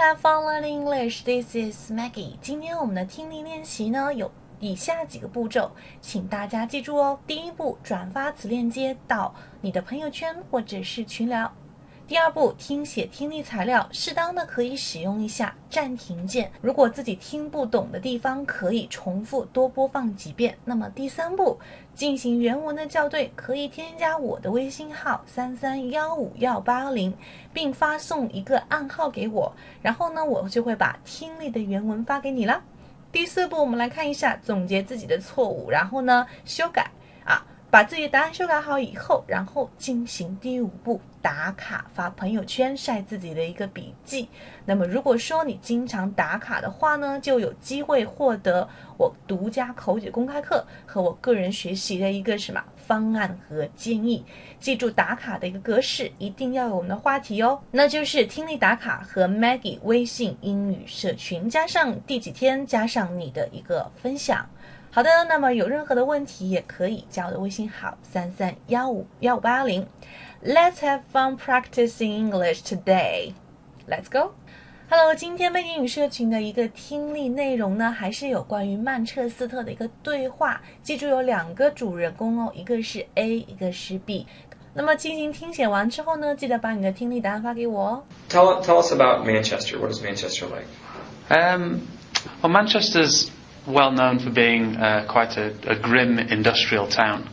have fun learning English. This is Maggie. 今天我们的听力练习呢有以下几个步骤，请大家记住哦。第一步，转发此链接到你的朋友圈或者是群聊。第二步，听写听力材料，适当的可以使用一下暂停键。如果自己听不懂的地方，可以重复多播放几遍。那么第三步，进行原文的校对，可以添加我的微信号三三幺五幺八零，并发送一个暗号给我，然后呢，我就会把听力的原文发给你了。第四步，我们来看一下总结自己的错误，然后呢修改啊。把自己的答案修改好以后，然后进行第五步打卡发朋友圈晒自己的一个笔记。那么如果说你经常打卡的话呢，就有机会获得我独家口语公开课和我个人学习的一个什么方案和建议。记住打卡的一个格式，一定要有我们的话题哦，那就是听力打卡和 Maggie 微信英语社群，加上第几天，加上你的一个分享。好的，那么有任何的问题也可以加我的微信号三三幺五幺五八零。Let's have fun practicing English today. Let's go. Hello，今天背景英语社群的一个听力内容呢，还是有关于曼彻斯特的一个对话。记住有两个主人公哦，一个是 A，一个是 B。那么进行听写完之后呢，记得把你的听力答案发给我哦。Tell tell us about Manchester. What is Manchester like? Um, well, Manchester's well known for being uh, quite a, a, grim industrial town,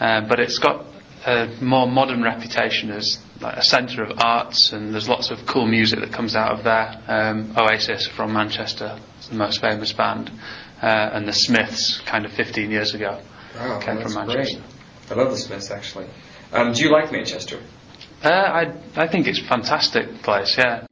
uh, but it's got a more modern reputation as like a centre of arts, and there's lots of cool music that comes out of there. Um, Oasis from Manchester is the most famous band, uh, and the Smiths, kind of 15 years ago, wow, came from Manchester. Great. I love the Smiths actually. Um, do you like Manchester? Uh, I I think it's a fantastic place. Yeah,